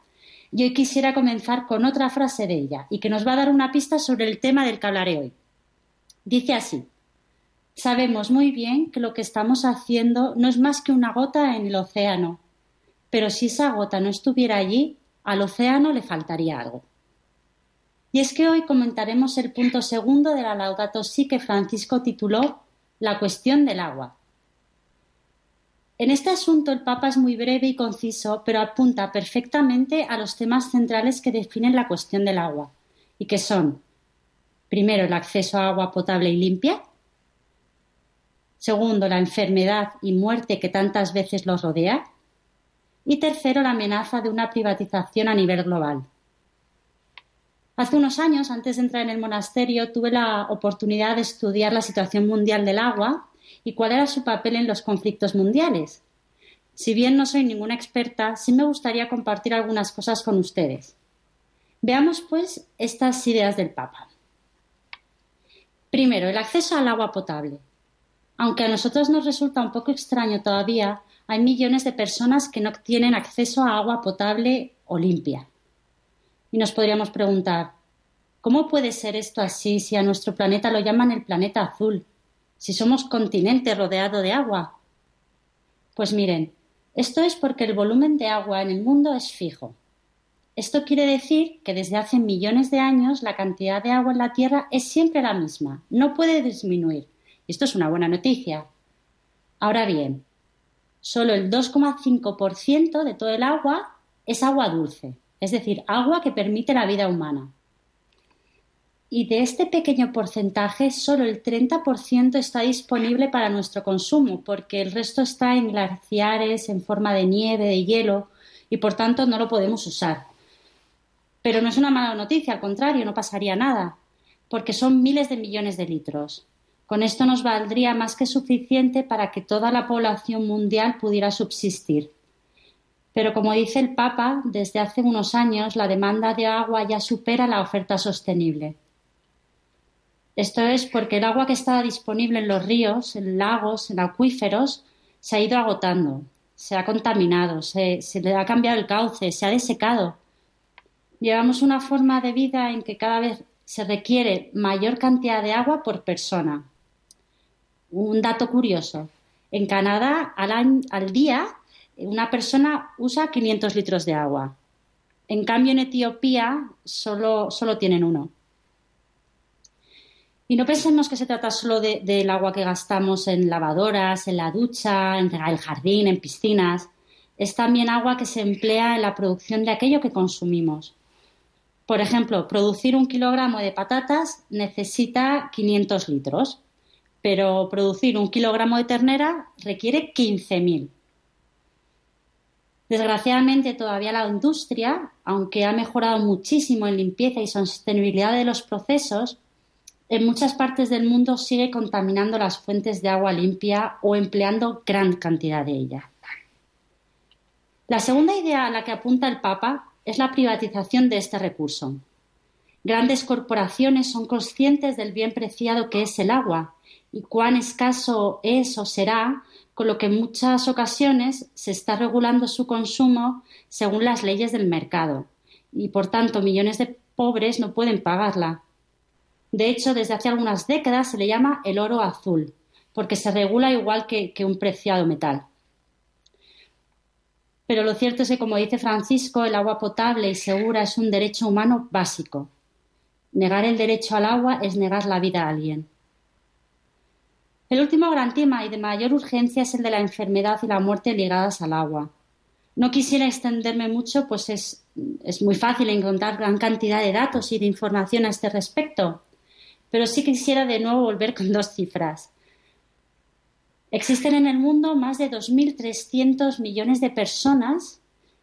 y hoy quisiera comenzar con otra frase de ella y que nos va a dar una pista sobre el tema del que hablaré hoy. Dice así, sabemos muy bien que lo que estamos haciendo no es más que una gota en el océano, pero si esa gota no estuviera allí, al océano le faltaría algo. Y es que hoy comentaremos el punto segundo de la Laudato Si que Francisco tituló La cuestión del agua. En este asunto el Papa es muy breve y conciso, pero apunta perfectamente a los temas centrales que definen la cuestión del agua, y que son, primero, el acceso a agua potable y limpia, segundo, la enfermedad y muerte que tantas veces los rodea, y tercero, la amenaza de una privatización a nivel global. Hace unos años, antes de entrar en el monasterio, tuve la oportunidad de estudiar la situación mundial del agua y cuál era su papel en los conflictos mundiales. Si bien no soy ninguna experta, sí me gustaría compartir algunas cosas con ustedes. Veamos, pues, estas ideas del Papa. Primero, el acceso al agua potable. Aunque a nosotros nos resulta un poco extraño todavía, hay millones de personas que no tienen acceso a agua potable o limpia. Y nos podríamos preguntar, ¿cómo puede ser esto así si a nuestro planeta lo llaman el planeta azul? Si somos continente rodeado de agua? Pues miren, esto es porque el volumen de agua en el mundo es fijo. Esto quiere decir que desde hace millones de años la cantidad de agua en la Tierra es siempre la misma, no puede disminuir. Esto es una buena noticia. Ahora bien, solo el 2,5% de todo el agua es agua dulce, es decir, agua que permite la vida humana y de este pequeño porcentaje solo el 30% está disponible para nuestro consumo, porque el resto está en glaciares, en forma de nieve, de hielo, y por tanto no lo podemos usar. Pero no es una mala noticia, al contrario, no pasaría nada, porque son miles de millones de litros. Con esto nos valdría más que suficiente para que toda la población mundial pudiera subsistir. Pero como dice el Papa, desde hace unos años la demanda de agua ya supera la oferta sostenible. Esto es porque el agua que estaba disponible en los ríos, en lagos, en acuíferos, se ha ido agotando, se ha contaminado, se, le ha cambiado el cauce, se ha desecado. Llevamos una forma de vida en que cada vez se requiere mayor cantidad de agua por persona. Un dato curioso. En Canadá, al, al día, una persona usa 500 litros de agua. En cambio, en Etiopía solo, solo tienen uno. Y no pensemos que se trata solo del agua que gastamos en lavadoras, en la ducha, en el jardín, en piscinas. Es también agua que se emplea en la producción de aquello que consumimos. Por ejemplo, producir un kilogramo de patatas necesita 500 litros, pero producir un kilogramo de ternera requiere 15.000. Desgraciadamente, todavía la industria, aunque ha mejorado muchísimo en limpieza y sostenibilidad de los procesos, en muchas partes del mundo sigue contaminando las fuentes de agua limpia o empleando gran cantidad de ella. La segunda idea a la que apunta el Papa es la privatización de este recurso. Grandes corporaciones son conscientes del bien preciado que es el agua y cuán escaso es o será, con lo que en muchas ocasiones se está regulando su consumo según las leyes del mercado y por tanto millones de pobres no pueden pagarla de hecho, desde hace algunas décadas se le llama el oro azul, porque se regula igual que, un preciado metal. Pero lo cierto es que, como dice Francisco, el agua potable y segura es un derecho humano básico. Negar el derecho al agua es negar la vida a alguien. El último gran tema y de mayor urgencia es el de la enfermedad y la muerte ligadas al agua. No quisiera extenderme mucho, pues es, es muy fácil encontrar gran cantidad de datos y de información a este respecto, pero sí quisiera de nuevo volver con dos cifras. Existen en el mundo más de 2.300 millones de personas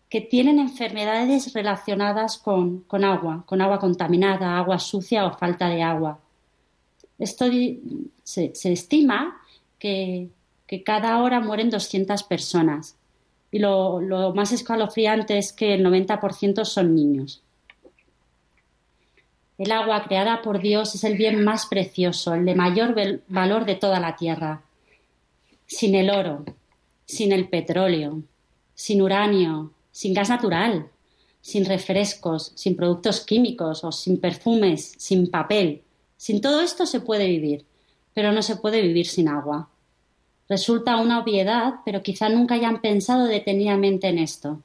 que tienen enfermedades relacionadas con, agua, con agua contaminada, agua sucia o falta de agua. Esto se, estima que, cada hora mueren 200 personas y lo, lo más escalofriante es que el 90% son niños. El agua creada por Dios es el bien más precioso, el de mayor valor de toda la tierra. Sin el oro, sin el petróleo, sin uranio, sin gas natural, sin refrescos, sin productos químicos o sin perfumes, sin papel. Sin todo esto se puede vivir, pero no se puede vivir sin agua. Resulta una obviedad, pero quizá nunca hayan pensado detenidamente en esto.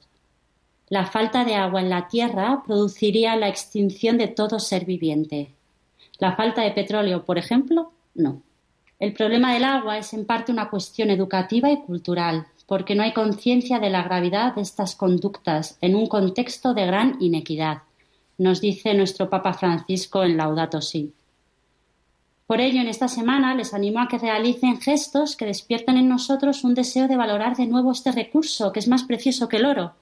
La falta de agua en la Tierra produciría la extinción de todo ser viviente. La falta de petróleo, por ejemplo, no. El problema del agua es en parte una cuestión educativa y cultural, porque no hay conciencia de la gravedad de estas conductas en un contexto de gran inequidad, nos dice nuestro Papa Francisco en Laudato Si. Por ello, en esta semana les animo a que realicen gestos que despierten en nosotros un deseo de valorar de nuevo este recurso, que es más precioso que el oro.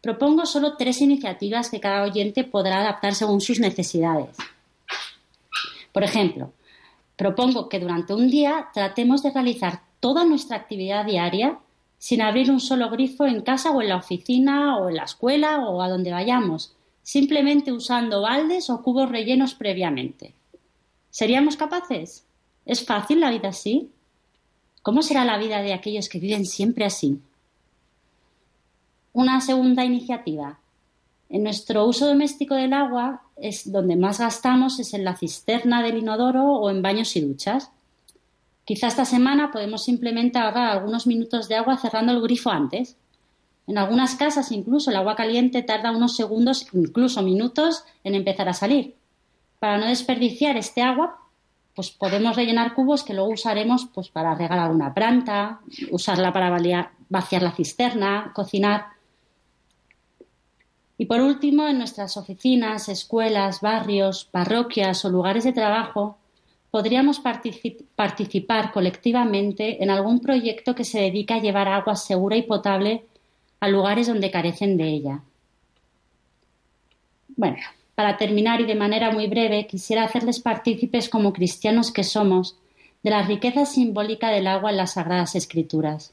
Propongo solo tres iniciativas que cada oyente podrá adaptar según sus necesidades. Por ejemplo, propongo que durante un día tratemos de realizar toda nuestra actividad diaria sin abrir un solo grifo en casa o en la oficina o en la escuela o a donde vayamos, simplemente usando baldes o cubos rellenos previamente. ¿Seríamos capaces? ¿Es fácil la vida así? ¿Cómo será la vida de aquellos que viven siempre así? Una segunda iniciativa. En nuestro uso doméstico del agua es donde más gastamos es en la cisterna del inodoro o en baños y duchas. Quizá esta semana podemos simplemente ahorrar algunos minutos de agua cerrando el grifo antes. En algunas casas incluso el agua caliente tarda unos segundos, incluso minutos, en empezar a salir. Para no desperdiciar este agua, pues podemos rellenar cubos que luego usaremos pues, para regar alguna planta, usarla para vaciar la cisterna, cocinar. Y por último, en nuestras oficinas, escuelas, barrios, parroquias o lugares de trabajo, podríamos participar colectivamente en algún proyecto que se dedique a llevar agua segura y potable a lugares donde carecen de ella. Bueno, para terminar y de manera muy breve, quisiera hacerles partícipes como cristianos que somos de la riqueza simbólica del agua en las Sagradas Escrituras.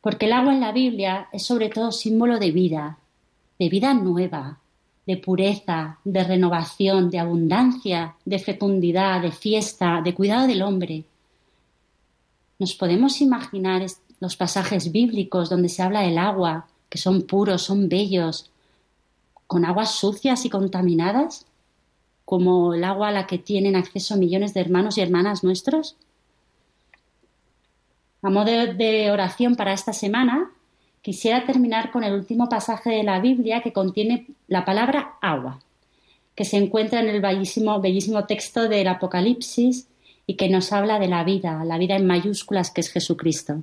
Porque el agua en la Biblia es sobre todo símbolo de vida, de vida nueva, de pureza, de renovación, de abundancia, de fecundidad, de fiesta, de cuidado del hombre. Nos podemos imaginar los pasajes bíblicos donde se habla del agua, que son puros, son bellos, con aguas sucias y contaminadas, como el agua a la que tienen acceso millones de hermanos y hermanas nuestros. A modo de oración para esta semana, quisiera terminar con el último pasaje de la Biblia que contiene la palabra agua, que se encuentra en el bellísimo, bellísimo texto del Apocalipsis y que nos habla de la vida, la vida en mayúsculas que es Jesucristo.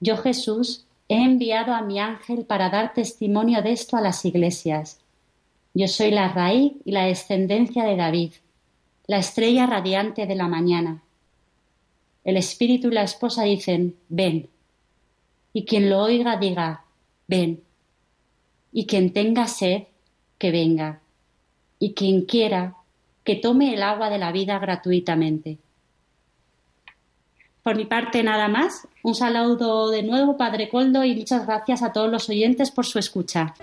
Yo Jesús he enviado a mi ángel para dar testimonio de esto a las iglesias. Yo soy la raíz y la descendencia de David, la estrella radiante de la mañana. El espíritu y la esposa dicen, ven y quien lo oiga diga, ven, y quien tenga sed, que venga, y quien quiera, que tome el agua de la vida gratuitamente. Por mi parte, nada más. Un saludo de nuevo, Padre Coldo, y muchas gracias a todos los oyentes por su escucha.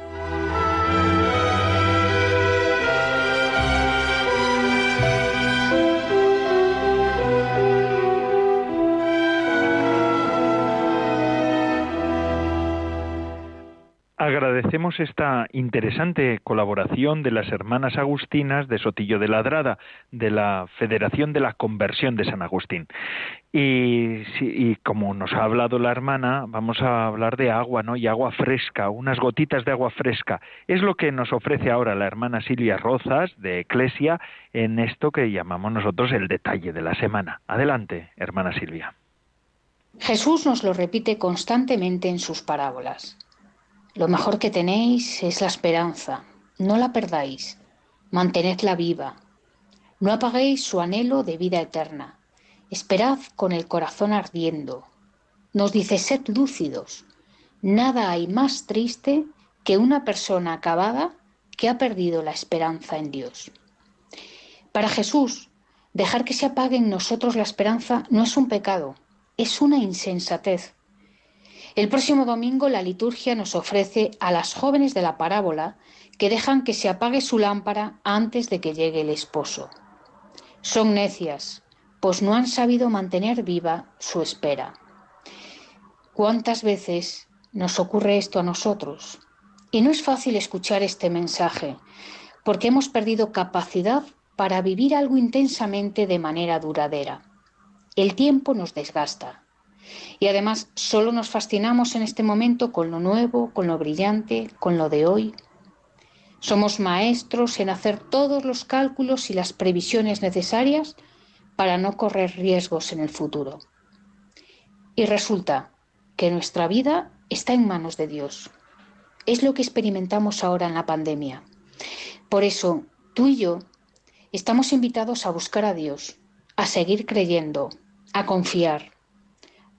Agradecemos esta interesante colaboración de las hermanas agustinas de Sotillo de Ladrada, de la Federación de la Conversión de San Agustín. Y, como nos ha hablado la hermana, vamos a hablar de agua, ¿no? Y agua fresca, unas gotitas de agua fresca. Es lo que nos ofrece ahora la hermana Silvia Rozas de Eclesia en esto que llamamos nosotros el detalle de la semana. Adelante, hermana Silvia. Jesús nos lo repite constantemente en sus parábolas. Lo mejor que tenéis es la esperanza. No la perdáis. Mantenedla viva. No apaguéis su anhelo de vida eterna. Esperad con el corazón ardiendo. Nos dice, sed lúcidos. Nada hay más triste que una persona acabada que ha perdido la esperanza en Dios. Para Jesús, dejar que se apague en nosotros la esperanza no es un pecado, es una insensatez. El próximo domingo la liturgia nos ofrece a las jóvenes de la parábola que dejan que se apague su lámpara antes de que llegue el esposo. Son necias, pues no han sabido mantener viva su espera. ¿Cuántas veces nos ocurre esto a nosotros? Y no es fácil escuchar este mensaje, porque hemos perdido capacidad para vivir algo intensamente de manera duradera. El tiempo nos desgasta. Y además solo nos fascinamos en este momento con lo nuevo, con lo brillante, con lo de hoy. Somos maestros en hacer todos los cálculos y las previsiones necesarias para no correr riesgos en el futuro. Y resulta que nuestra vida está en manos de Dios. Es lo que experimentamos ahora en la pandemia. Por eso, tú y yo estamos invitados a buscar a Dios, a seguir creyendo, a confiar,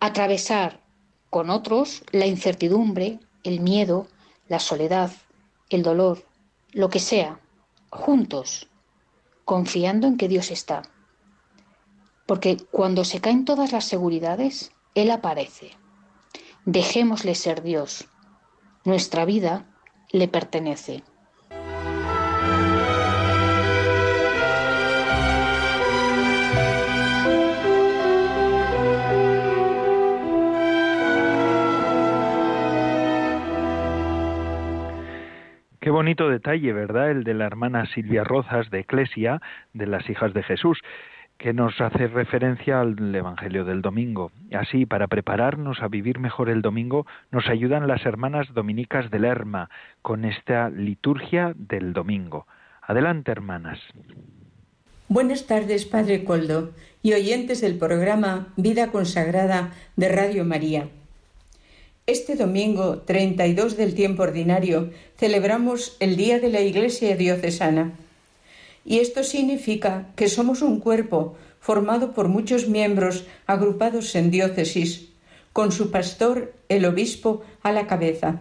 atravesar con otros la incertidumbre, el miedo, la soledad, el dolor, lo que sea, juntos, confiando en que Dios está. Porque cuando se caen todas las seguridades, Él aparece. Dejémosle ser Dios. Nuestra vida le pertenece. Bonito detalle, ¿verdad? El de la hermana Silvia Rozas de Eclesia, de las hijas de Jesús, que nos hace referencia al Evangelio del domingo. Así, para prepararnos a vivir mejor el domingo, nos ayudan las hermanas dominicas de Lerma con esta liturgia del domingo. Adelante, hermanas. Buenas tardes, Padre Coldo, y oyentes del programa Vida Consagrada de Radio María. Este domingo 32 del tiempo ordinario celebramos el Día de la Iglesia Diocesana. Y esto significa que somos un cuerpo formado por muchos miembros agrupados en diócesis, con su pastor, el obispo, a la cabeza.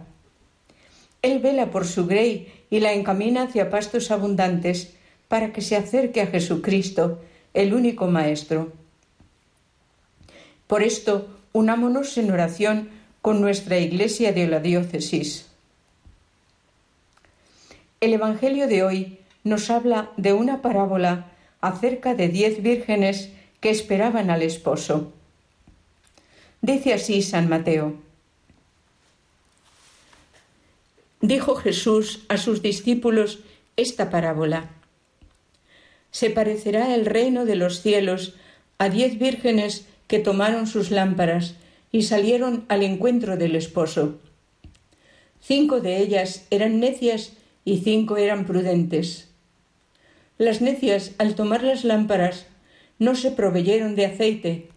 Él vela por su grey y la encamina hacia pastos abundantes para que se acerque a Jesucristo, el único Maestro. Por esto, unámonos en oración con nuestra Iglesia de la diócesis. El Evangelio de hoy nos habla de una parábola acerca de diez vírgenes que esperaban al esposo. Dice así San Mateo. Dijo Jesús a sus discípulos esta parábola. Se parecerá el reino de los cielos a diez vírgenes que tomaron sus lámparas y salieron al encuentro del esposo. Cinco de ellas eran necias y cinco eran prudentes. Las necias, al tomar las lámparas, no se proveyeron de aceite.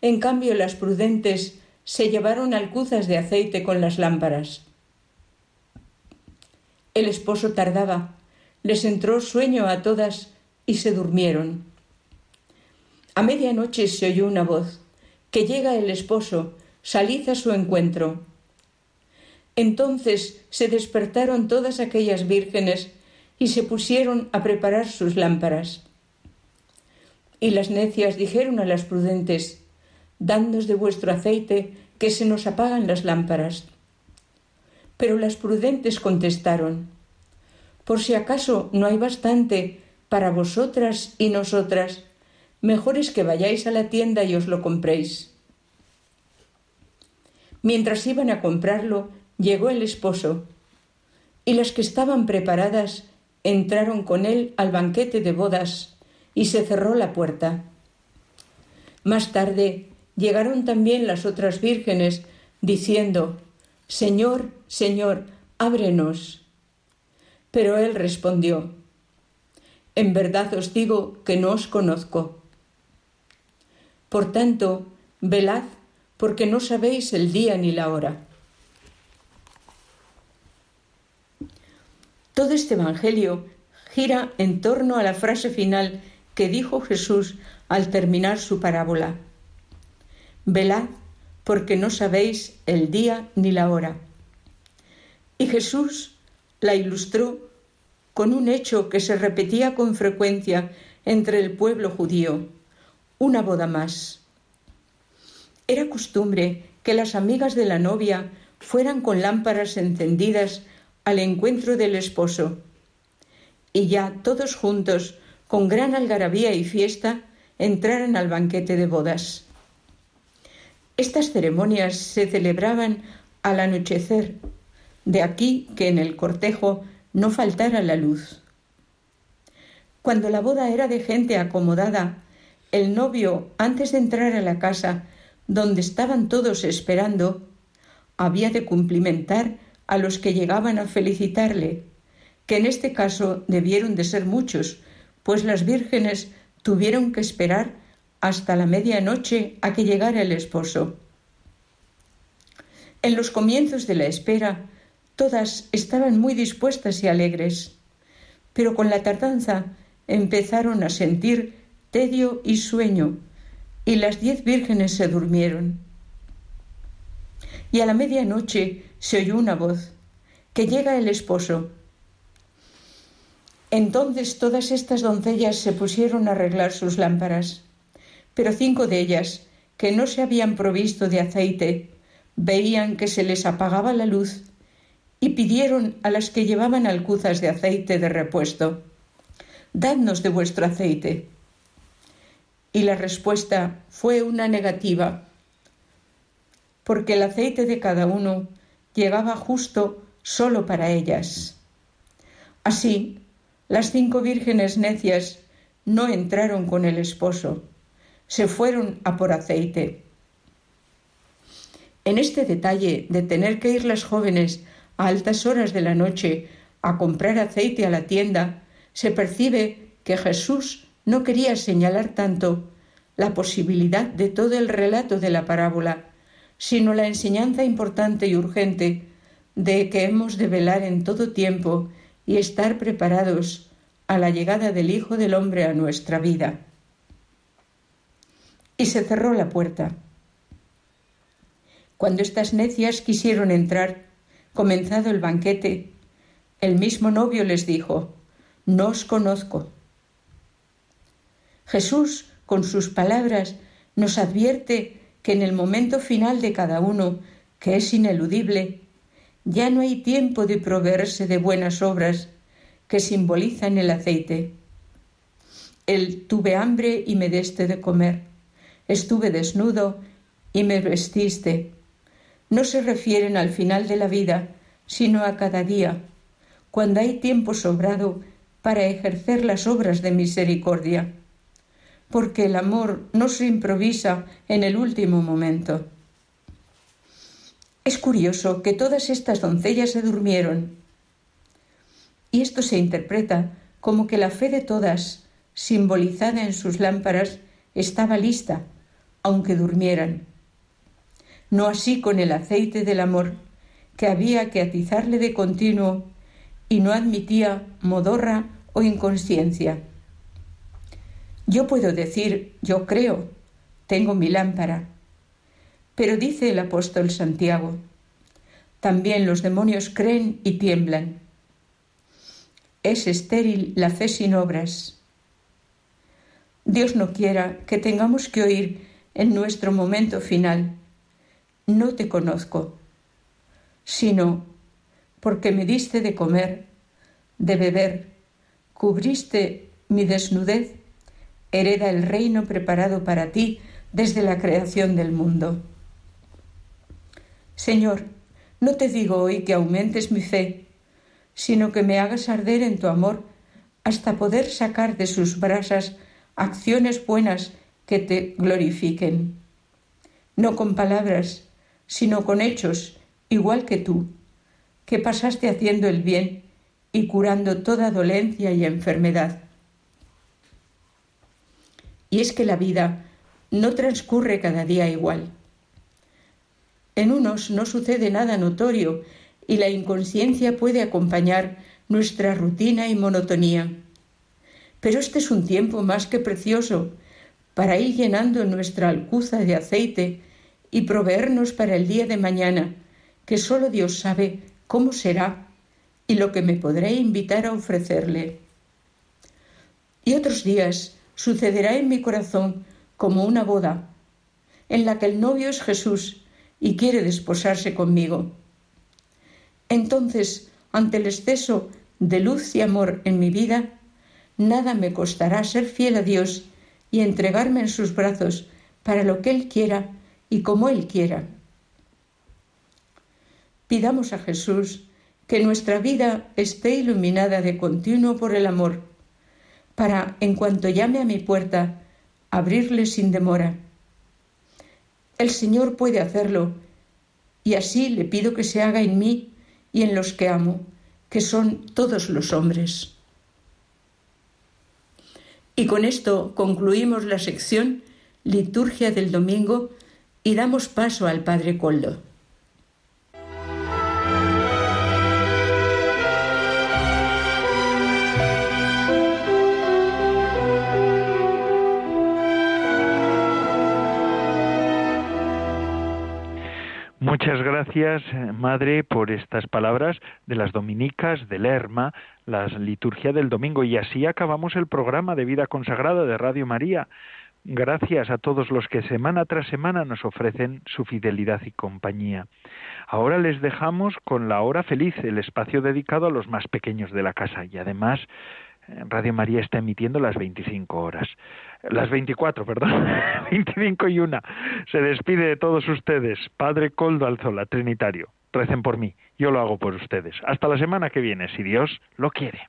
En cambio, las prudentes se llevaron alcuzas de aceite con las lámparas. El esposo tardaba, les entró sueño a todas y se durmieron. A medianoche se oyó una voz que llega el esposo, salid a su encuentro. Entonces se despertaron todas aquellas vírgenes y se pusieron a preparar sus lámparas. Y las necias dijeron a las prudentes, Dadnos de vuestro aceite, que se nos apagan las lámparas. Pero las prudentes contestaron, Por si acaso no hay bastante para vosotras y nosotras, mejor es que vayáis a la tienda y os lo compréis. Mientras iban a comprarlo, llegó el esposo, y las que estaban preparadas entraron con él al banquete de bodas, y se cerró la puerta. Más tarde llegaron también las otras vírgenes, diciendo, Señor, Señor, ábrenos. Pero él respondió, En verdad os digo que no os conozco. Por tanto, velad, porque no sabéis el día ni la hora. Todo este Evangelio gira en torno a la frase final que dijo Jesús al terminar su parábola. Velad porque no sabéis el día ni la hora. Y Jesús la ilustró con un hecho que se repetía con frecuencia entre el pueblo judío, una boda más. Era costumbre que las amigas de la novia fueran con lámparas encendidas al encuentro del esposo, y ya todos juntos, con gran algarabía y fiesta, entraran al banquete de bodas. Estas ceremonias se celebraban al anochecer, de aquí que en el cortejo no faltara la luz. Cuando la boda era de gente acomodada, el novio, antes de entrar a la casa donde estaban todos esperando, había de cumplimentar a los que llegaban a felicitarle, que en este caso debieron de ser muchos, pues las vírgenes tuvieron que esperar hasta la medianoche a que llegara el esposo. En los comienzos de la espera, todas estaban muy dispuestas y alegres, pero con la tardanza empezaron a sentir tedio y sueño, y las diez vírgenes se durmieron. Y a la medianoche se oyó una voz, que llega el esposo. Entonces todas estas doncellas se pusieron a arreglar sus lámparas pero cinco de ellas, que no se habían provisto de aceite, veían que se les apagaba la luz y pidieron a las que llevaban alcuzas de aceite de repuesto, Dadnos de vuestro aceite. Y la respuesta fue una negativa, porque el aceite de cada uno llegaba justo solo para ellas. Así, las cinco vírgenes necias no entraron con el esposo se fueron a por aceite. En este detalle de tener que ir las jóvenes a altas horas de la noche a comprar aceite a la tienda, se percibe que Jesús no quería señalar tanto la posibilidad de todo el relato de la parábola, sino la enseñanza importante y urgente de que hemos de velar en todo tiempo y estar preparados a la llegada del Hijo del Hombre a nuestra vida y se cerró la puerta. Cuando estas necias quisieron entrar, comenzado el banquete, el mismo novio les dijo, No os conozco. Jesús, con sus palabras, nos advierte que en el momento final de cada uno, que es ineludible, ya no hay tiempo de proveerse de buenas obras que simbolizan el aceite. El tuve hambre y me deste de comer estuve desnudo y me vestiste. No se refieren al final de la vida, sino a cada día, cuando hay tiempo sobrado para ejercer las obras de misericordia, porque el amor no se improvisa en el último momento. Es curioso que todas estas doncellas se durmieron, y esto se interpreta como que la fe de todas, simbolizada en sus lámparas, estaba lista, aunque durmieran. No así con el aceite del amor, que había que atizarle de continuo y no admitía modorra o inconsciencia. Yo puedo decir, yo creo, tengo mi lámpara. Pero dice el apóstol Santiago, también los demonios creen y tiemblan. Es estéril la fe sin obras. Dios no quiera que tengamos que oír en nuestro momento final, no te conozco, sino porque me diste de comer, de beber, cubriste mi desnudez, hereda el reino preparado para ti desde la creación del mundo. Señor, No te digo hoy que aumentes mi fe, sino que me hagas arder en tu amor hasta poder sacar de sus brasas acciones buenas que te glorifiquen. No con palabras, sino con hechos, igual que tú, que pasaste haciendo el bien y curando toda dolencia y enfermedad. Y es que la vida no transcurre cada día igual. En unos no sucede nada notorio y la inconsciencia puede acompañar nuestra rutina y monotonía. Pero este es un tiempo más que precioso para ir llenando nuestra alcuza de aceite y proveernos para el día de mañana, que solo Dios sabe cómo será y lo que me podré invitar a ofrecerle. Y otros días sucederá en mi corazón como una boda, en la que el novio es Jesús y quiere desposarse conmigo. Entonces, ante el exceso de luz y amor en mi vida, nada me costará ser fiel a Dios y entregarme en sus brazos para lo que Él quiera y como Él quiera. Pidamos a Jesús que nuestra vida esté iluminada de continuo por el amor, para, en cuanto llame a mi puerta, abrirle sin demora. El Señor puede hacerlo, y así le pido que se haga en mí y en los que amo, que son todos los hombres. Y con esto concluimos la sección Liturgia del Domingo y damos paso al Padre Coldo. Muchas gracias, eh, Madre, por estas palabras de las dominicas de Lerma, la liturgia del domingo. Y así acabamos el programa de vida consagrada de Radio María. Gracias a todos los que semana tras semana nos ofrecen su fidelidad y compañía. Ahora les dejamos con la hora feliz, el espacio dedicado a los más pequeños de la casa. Y además Radio María está emitiendo las 25 horas. Las 24, perdón. 25 y una. Se despide de todos ustedes. Padre Coldo Alzola, Trinitario. Recen por mí. Yo lo hago por ustedes. Hasta la semana que viene, si Dios lo quiere.